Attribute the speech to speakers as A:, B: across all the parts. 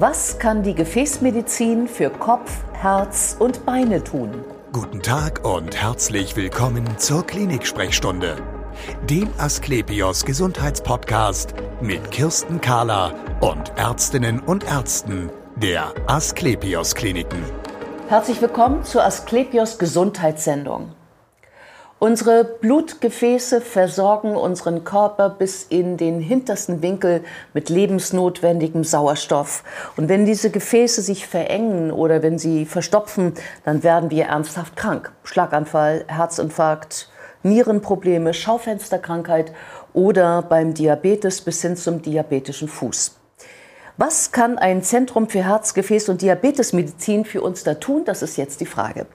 A: Was kann die Gefäßmedizin für Kopf, Herz und Beine tun?
B: Guten Tag und herzlich willkommen zur Klinik-Sprechstunde, dem Asklepios Gesundheitspodcast mit Kirsten Kahler und Ärztinnen und Ärzten der Asklepios Kliniken.
A: Herzlich willkommen zur Asklepios Gesundheitssendung. Unsere Blutgefäße versorgen unseren Körper bis in den hintersten Winkel mit lebensnotwendigem Sauerstoff. Und wenn diese Gefäße sich verengen oder wenn sie verstopfen, dann werden wir ernsthaft krank. Schlaganfall, Herzinfarkt, Nierenprobleme, Schaufensterkrankheit oder beim Diabetes bis hin zum diabetischen Fuß. Was kann ein Zentrum für Herz-, Gefäß- und Diabetesmedizin für uns da tun? Das ist jetzt die Frage.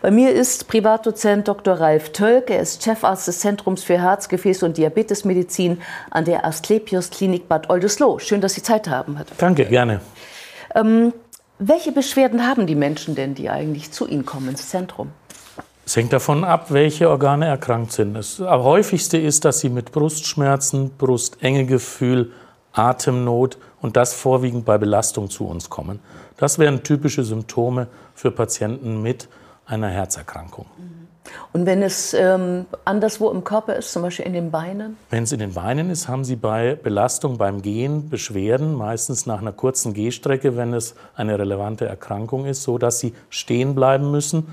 A: Bei mir ist Privatdozent Dr. Ralf Tölk. Er ist Chefarzt des Zentrums für Herz-, Gefäß- und Diabetesmedizin an der Asklepios Klinik Bad Oldesloe. Schön, dass Sie Zeit haben.
C: Danke, gerne.
A: Ähm, welche Beschwerden haben die Menschen denn, die eigentlich zu Ihnen kommen ins Zentrum?
C: Es hängt davon ab, welche Organe erkrankt sind. Das häufigste ist, dass sie mit Brustschmerzen, Brustengegefühl, Atemnot und das vorwiegend bei Belastung zu uns kommen. Das wären typische Symptome für Patienten mit einer Herzerkrankung.
A: Und wenn es ähm, anderswo im Körper ist, zum Beispiel in den Beinen?
C: Wenn es in den Beinen ist, haben Sie bei Belastung beim Gehen Beschwerden, meistens nach einer kurzen Gehstrecke, wenn es eine relevante Erkrankung ist, so dass Sie stehen bleiben müssen,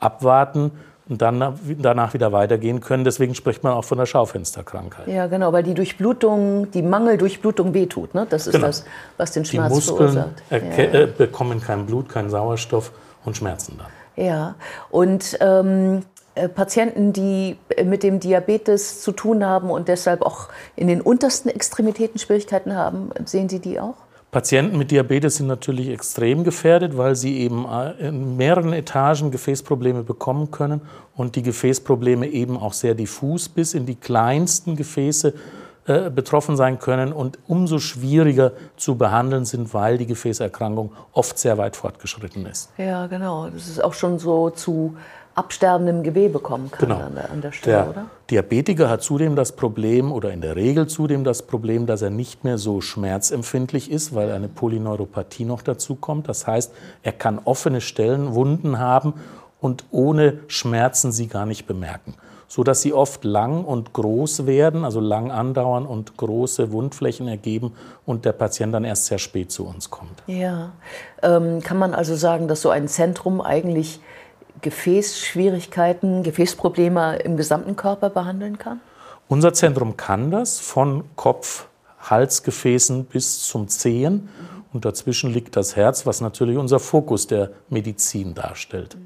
C: abwarten und dann danach wieder weitergehen können. Deswegen spricht man auch von der Schaufensterkrankheit.
A: Ja, genau, weil die Durchblutung, die Mangeldurchblutung wehtut. Ne? Das ist
C: Genau.
A: das, was den Schmerz
C: Die Muskeln
A: verursacht. Ja.
C: äh, bekommen kein Blut, keinen Sauerstoff und schmerzen dann.
A: Ja, und ähm, äh, Patienten, die äh, mit dem Diabetes zu tun haben und deshalb auch in den untersten Extremitäten Schwierigkeiten haben, sehen Sie die auch?
C: Patienten mit Diabetes sind natürlich extrem gefährdet, weil sie eben äh, in mehreren Etagen Gefäßprobleme bekommen können und die Gefäßprobleme eben auch sehr diffus bis in die kleinsten Gefäße äh, betroffen sein können und umso schwieriger zu behandeln sind, weil die Gefäßerkrankung oft sehr weit fortgeschritten ist.
A: Ja, genau. Das ist auch schon so zu absterbendem Gewebe kommen kann
C: Genau.
A: an, der, an der Stelle,
C: Der
A: oder?
C: Diabetiker hat zudem das Problem oder in der Regel zudem das Problem, dass er nicht mehr so schmerzempfindlich ist, weil eine Polyneuropathie noch dazu kommt. Das heißt, er kann offene Stellen, Wunden haben und ohne Schmerzen sie gar nicht bemerken, so dass sie oft lang und groß werden, also lang andauern und große Wundflächen ergeben und der Patient dann erst sehr spät zu uns kommt.
A: Ja. Ähm, kann man also sagen, dass so ein Zentrum eigentlich Gefäßschwierigkeiten, Gefäßprobleme im gesamten Körper behandeln kann?
C: Unser Zentrum kann das von Kopf, Halsgefäßen bis zum Zehen. Und dazwischen liegt das Herz, was natürlich unser Fokus der Medizin darstellt.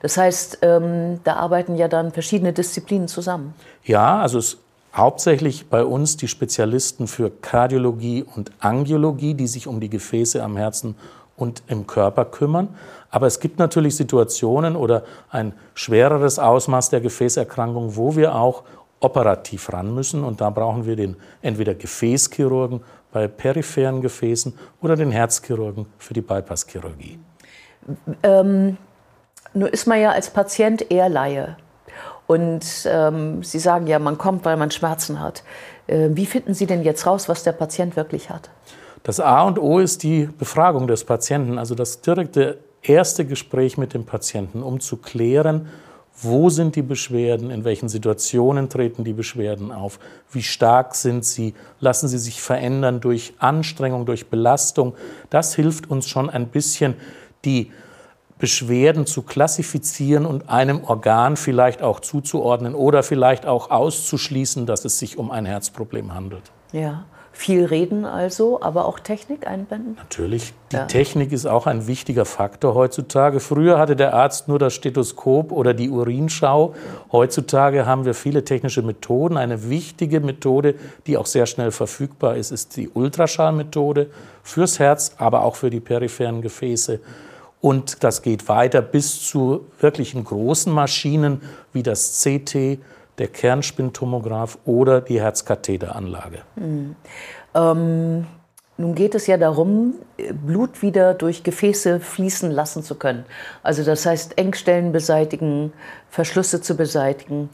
A: Das heißt, ähm, da arbeiten ja dann verschiedene Disziplinen zusammen.
C: Ja, also es hauptsächlich bei uns die Spezialisten für Kardiologie und Angiologie, die sich um die Gefäße am Herzen und im Körper kümmern. Aber es gibt natürlich Situationen oder ein schwereres Ausmaß der Gefäßerkrankung, wo wir auch operativ ran müssen. Und da brauchen wir den entweder Gefäßchirurgen bei peripheren Gefäßen oder den Herzchirurgen für die Bypasschirurgie.
A: Ähm, nur ist man ja als Patient eher Laie. Und ähm, Sie sagen ja, man kommt, weil man Schmerzen hat. Äh, wie finden Sie denn jetzt raus, was der Patient wirklich hat?
C: Das A und O ist die Befragung des Patienten, also das direkte erste Gespräch mit dem Patienten, um zu klären, wo sind die Beschwerden, in welchen Situationen treten die Beschwerden auf, wie stark sind sie, lassen sie sich verändern durch Anstrengung, durch Belastung. Das hilft uns schon ein bisschen, die Beschwerden zu klassifizieren und einem Organ vielleicht auch zuzuordnen oder vielleicht auch auszuschließen, dass es sich um ein Herzproblem handelt.
A: Ja, viel reden also, aber auch Technik einbinden?
C: Natürlich, die
A: Ja.
C: Technik ist auch ein wichtiger Faktor heutzutage. Früher hatte der Arzt nur das Stethoskop oder die Urinschau. Heutzutage haben wir viele technische Methoden. Eine wichtige Methode, die auch sehr schnell verfügbar ist, ist die Ultraschallmethode fürs Herz, aber auch für die peripheren Gefäße. Und das geht weiter bis zu wirklichen großen Maschinen wie das CT, der Kernspintomograph oder die Herzkatheteranlage.
A: Ähm, nun geht es ja darum, Blut wieder durch Gefäße fließen lassen zu können. Also das heißt, Engstellen beseitigen, Verschlüsse zu beseitigen.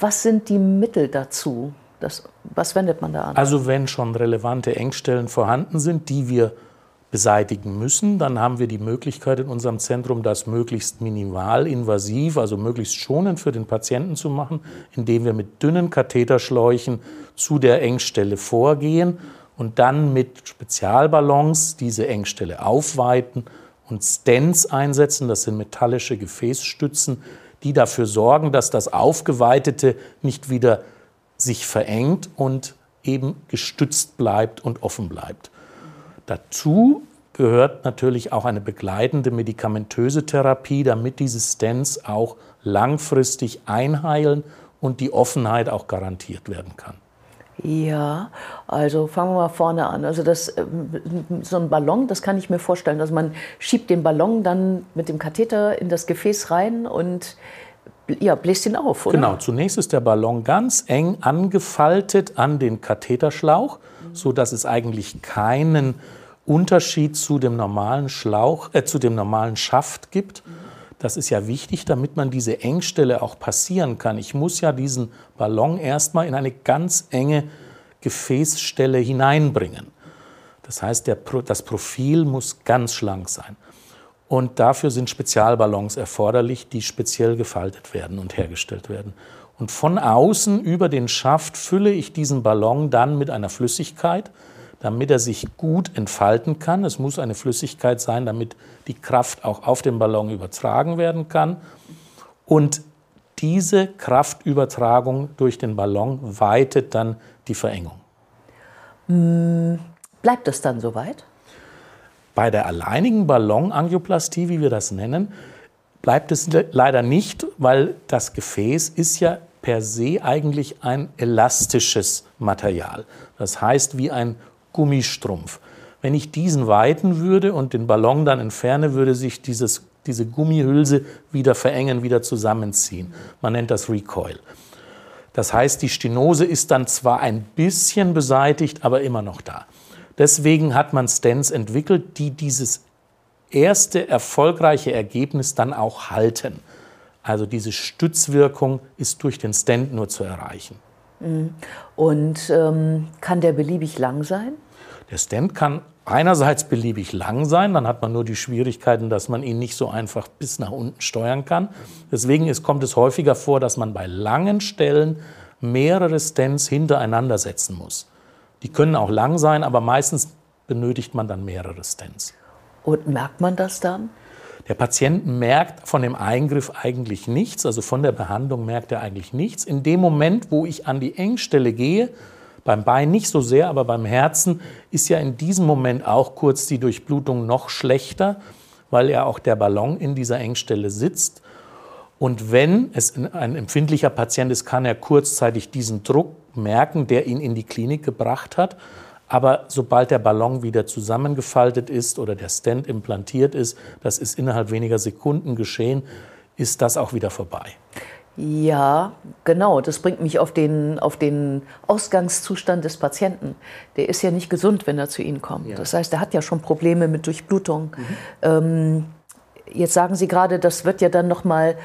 A: Was sind die Mittel dazu? Das, was wendet man da an?
C: Also wenn schon relevante Engstellen vorhanden sind, die wir beseitigen müssen, dann haben wir die Möglichkeit in unserem Zentrum, das möglichst minimal invasiv, also möglichst schonend für den Patienten zu machen, indem wir mit dünnen Katheterschläuchen zu der Engstelle vorgehen und dann mit Spezialballons diese Engstelle aufweiten und Stents einsetzen. Das sind metallische Gefäßstützen, die dafür sorgen, dass das Aufgeweitete nicht wieder sich verengt und eben gestützt bleibt und offen bleibt. Dazu gehört natürlich auch eine begleitende medikamentöse Therapie, damit diese Stents auch langfristig einheilen und die Offenheit auch garantiert werden kann.
A: Ja, also fangen wir mal vorne an. Also das, ähm, so ein Ballon, das kann ich mir vorstellen. Also man schiebt den Ballon dann mit dem Katheter in das Gefäß rein und ja, bläst ihn auf,
C: oder? Genau, zunächst ist der Ballon ganz eng angefaltet an den Katheterschlauch, sodass es eigentlich keinen Unterschied zu dem normalen Schlauch, äh, zu dem normalen Schaft gibt. Das ist ja wichtig, damit man diese Engstelle auch passieren kann. Ich muss ja diesen Ballon erstmal in eine ganz enge Gefäßstelle hineinbringen. Das heißt, der, das Profil muss ganz schlank sein. Und dafür sind Spezialballons erforderlich, die speziell gefaltet werden und hergestellt werden. Und von außen über den Schaft fülle ich diesen Ballon dann mit einer Flüssigkeit, damit er sich gut entfalten kann. Es muss eine Flüssigkeit sein, damit die Kraft auch auf den Ballon übertragen werden kann. Und diese Kraftübertragung durch den Ballon weitet dann die Verengung.
A: Hm, bleibt es dann soweit?
C: Bei der alleinigen Ballonangioplastie, wie wir das nennen, bleibt es leider nicht, weil das Gefäß ist ja per se eigentlich ein elastisches Material. Das heißt wie ein Gummistrumpf. Wenn ich diesen weiten würde und den Ballon dann entferne, würde sich dieses, diese Gummihülse wieder verengen, wieder zusammenziehen. Man nennt das Recoil. Das heißt, die Stenose ist dann zwar ein bisschen beseitigt, aber immer noch da. Deswegen hat man Stents entwickelt, die dieses erste erfolgreiche Ergebnis dann auch halten. Also diese Stützwirkung ist durch den Stent nur zu erreichen.
A: Mhm. Und ähm, kann der beliebig lang sein?
C: Der Stent kann einerseits beliebig lang sein, dann hat man nur die Schwierigkeiten, dass man ihn nicht so einfach bis nach unten steuern kann. Deswegen ist, kommt es häufiger vor, dass man bei langen Stellen mehrere Stents hintereinander setzen muss. Die können auch lang sein, aber meistens benötigt man dann mehrere Stents.
A: Und merkt man das dann?
C: Der Patient merkt von dem Eingriff eigentlich nichts, also von der Behandlung merkt er eigentlich nichts. In dem Moment, wo ich an die Engstelle gehe, beim Bein nicht so sehr, aber beim Herzen ist ja in diesem Moment auch kurz die Durchblutung noch schlechter, weil ja auch der Ballon in dieser Engstelle sitzt. Und wenn es ein empfindlicher Patient ist, kann er kurzzeitig diesen Druck merken, der ihn in die Klinik gebracht hat. Aber sobald der Ballon wieder zusammengefaltet ist oder der Stent implantiert ist, das ist innerhalb weniger Sekunden geschehen, ist das auch wieder vorbei.
A: Ja, genau. Das bringt mich auf den, auf den Ausgangszustand des Patienten. Der ist ja nicht gesund, wenn er zu Ihnen kommt. Ja. Das heißt, er hat ja schon Probleme mit Durchblutung. Mhm. Ähm, jetzt sagen Sie gerade, das wird ja dann noch mal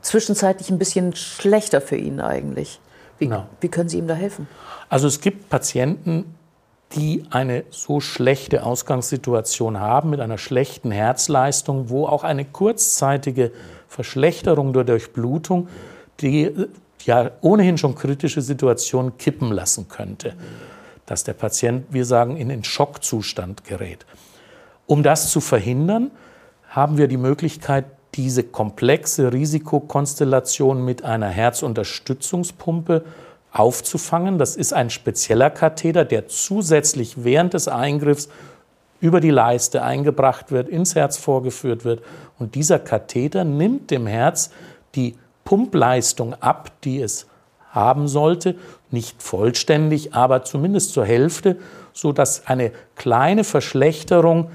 A: zwischenzeitlich ein bisschen schlechter für ihn eigentlich. Wie, genau. wie können Sie ihm da helfen?
C: Also es gibt Patienten, die eine so schlechte Ausgangssituation haben mit einer schlechten Herzleistung, wo auch eine kurzzeitige Verschlechterung der Durchblutung die ja ohnehin schon kritische Situation kippen lassen könnte, dass der Patient, wir sagen, in den Schockzustand gerät. Um das zu verhindern, haben wir die Möglichkeit, diese komplexe Risikokonstellation mit einer Herzunterstützungspumpe aufzufangen. Das ist ein spezieller Katheter, der zusätzlich während des Eingriffs über die Leiste eingebracht wird, ins Herz vorgeführt wird. Und dieser Katheter nimmt dem Herz die Pumpleistung ab, die es haben sollte, nicht vollständig, aber zumindest zur Hälfte, sodass eine kleine Verschlechterung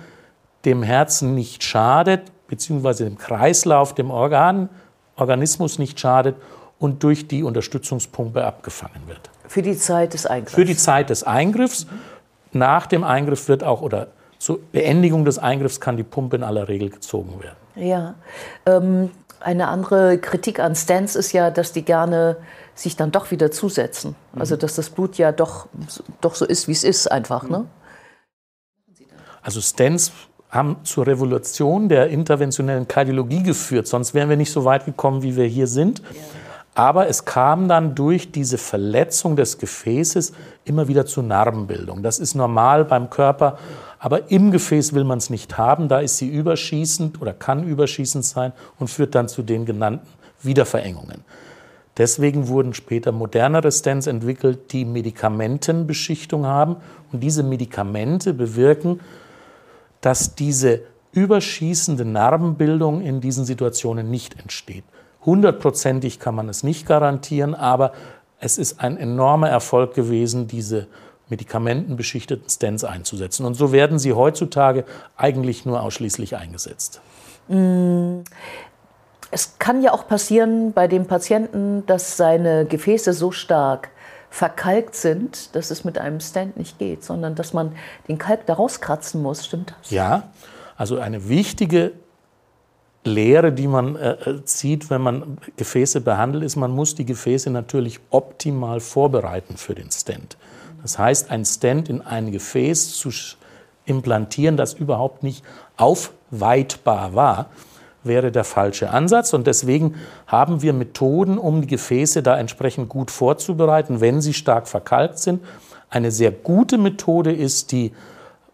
C: dem Herzen nicht schadet beziehungsweise dem Kreislauf, dem Organ, Organismus nicht schadet und durch die Unterstützungspumpe abgefangen wird.
A: Für die Zeit des Eingriffs?
C: Für die Zeit des Eingriffs. Nach dem Eingriff wird auch, oder zur Beendigung des Eingriffs kann die Pumpe in aller Regel gezogen werden.
A: Ja. Ähm, eine andere Kritik an Stents ist ja, dass die gerne sich dann doch wieder zusetzen. Mhm. Also dass das Blut ja doch, doch so ist, wie es ist einfach. Ne?
C: Also Stents haben zur Revolution der interventionellen Kardiologie geführt, sonst wären wir nicht so weit gekommen, wie wir hier sind. Aber es kam dann durch diese Verletzung des Gefäßes immer wieder zu Narbenbildung. Das ist normal beim Körper, aber im Gefäß will man es nicht haben. Da ist sie überschießend oder kann überschießend sein und führt dann zu den genannten Wiederverengungen. Deswegen wurden später modernere Stents entwickelt, die Medikamentenbeschichtung haben. Und diese Medikamente bewirken, dass diese überschießende Narbenbildung in diesen Situationen nicht entsteht. Hundertprozentig kann man es nicht garantieren, aber es ist ein enormer Erfolg gewesen, diese medikamentenbeschichteten Stents einzusetzen. Und so werden sie heutzutage eigentlich nur ausschließlich eingesetzt.
A: Es kann ja auch passieren bei dem Patienten, dass seine Gefäße so stark verkalkt sind, dass es mit einem Stent nicht geht, sondern dass man den Kalk da rauskratzen muss. Stimmt das?
C: Ja, also eine wichtige Lehre, die man äh, äh, zieht, wenn man Gefäße behandelt, ist, man muss die Gefäße natürlich optimal vorbereiten für den Stent. Das heißt, ein Stent in ein Gefäß zu implantieren, das überhaupt nicht aufweitbar war, wäre der falsche Ansatz. Und deswegen haben wir Methoden, um die Gefäße da entsprechend gut vorzubereiten, wenn sie stark verkalkt sind. Eine sehr gute Methode ist die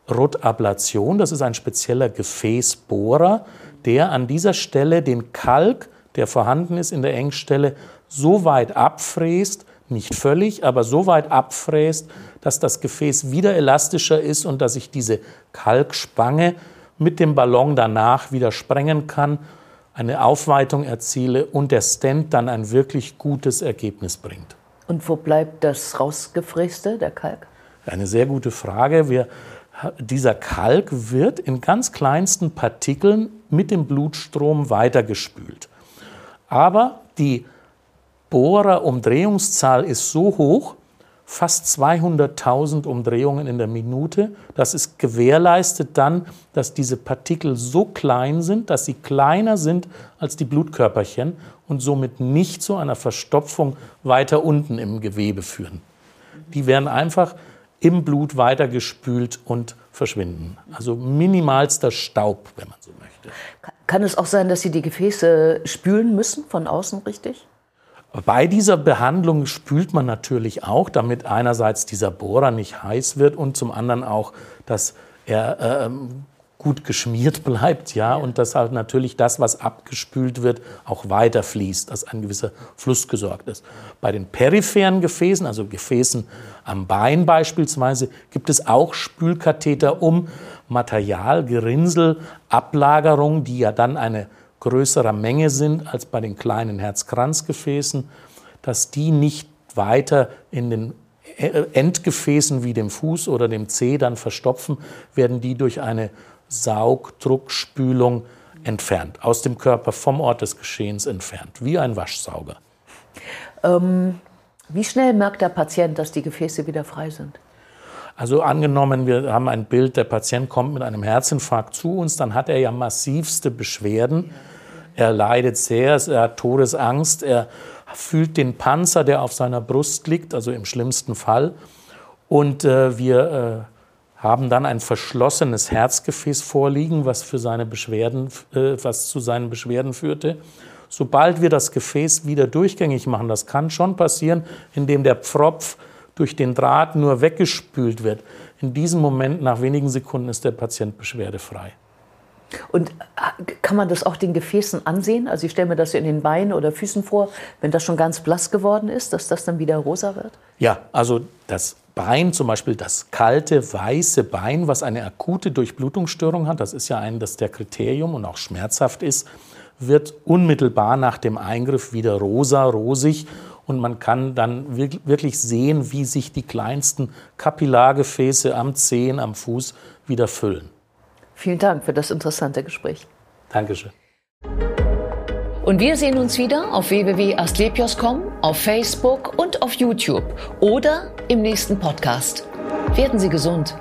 C: Rotablation. Das ist ein spezieller Gefäßbohrer, der an dieser Stelle den Kalk, der vorhanden ist in der Engstelle, so weit abfräst, nicht völlig, aber so weit abfräst, dass das Gefäß wieder elastischer ist und dass ich diese Kalkspange mit dem Ballon danach wieder sprengen kann, eine Aufweitung erziele und der Stent dann ein wirklich gutes Ergebnis bringt.
A: Und wo bleibt das rausgefräste, der Kalk?
C: Eine sehr gute Frage. Wir dieser Kalk wird in ganz kleinsten Partikeln mit dem Blutstrom weitergespült. Aber die Bohrerumdrehungszahl ist so hoch, fast 200.000 Umdrehungen in der Minute. Das ist gewährleistet dann, dass diese Partikel so klein sind, dass sie kleiner sind als die Blutkörperchen und somit nicht zu einer Verstopfung weiter unten im Gewebe führen. Die werden einfach im Blut weitergespült und verschwinden. Also minimalster Staub, wenn man so möchte.
A: Kann es auch sein, dass Sie die Gefäße spülen müssen von außen richtig?
C: Bei dieser Behandlung spült man natürlich auch, damit einerseits dieser Bohrer nicht heiß wird und zum anderen auch, dass er ähm, gut geschmiert bleibt, ja, und dass halt natürlich das, was abgespült wird, auch weiter fließt, dass ein gewisser Fluss gesorgt ist. Bei den peripheren Gefäßen, also Gefäßen am Bein beispielsweise, gibt es auch Spülkatheter, um Material, Gerinnsel, Ablagerungen, die ja dann eine größere Menge sind als bei den kleinen Herzkranzgefäßen, dass die nicht weiter in den Endgefäßen wie dem Fuß oder dem Zeh dann verstopfen, werden die durch eine Saugdruckspülung entfernt, aus dem Körper vom Ort des Geschehens entfernt, wie ein Waschsauger.
A: Ähm, wie schnell merkt der Patient, dass die Gefäße wieder frei sind?
C: Also angenommen, wir haben ein Bild, der Patient kommt mit einem Herzinfarkt zu uns, dann hat er ja massivste Beschwerden. Er leidet sehr, er hat Todesangst, er fühlt den Panzer, der auf seiner Brust liegt, also im schlimmsten Fall. Und äh, wir äh, haben dann ein verschlossenes Herzgefäß vorliegen, was, für seine Beschwerden, äh, was zu seinen Beschwerden führte. Sobald wir das Gefäß wieder durchgängig machen, das kann schon passieren, indem der Pfropf durch den Draht nur weggespült wird. In diesem Moment, nach wenigen Sekunden, ist der Patient beschwerdefrei.
A: Und äh, kann man das auch den Gefäßen ansehen? Also ich stelle mir das in den Beinen oder Füßen vor, wenn das schon ganz blass geworden ist, dass das dann wieder rosa wird?
C: Ja, also das Bein, zum Beispiel das kalte, weiße Bein, was eine akute Durchblutungsstörung hat, das ist ja ein das der Kriterium und auch schmerzhaft ist, wird unmittelbar nach dem Eingriff wieder rosa, rosig und man kann dann wirklich sehen, wie sich die kleinsten Kapillargefäße am Zehen, am Fuß wieder füllen.
A: Vielen Dank für das interessante Gespräch.
C: Dankeschön.
A: Und wir sehen uns wieder auf www.astlepios.com, auf Facebook und auf YouTube oder im nächsten Podcast. Werden Sie gesund.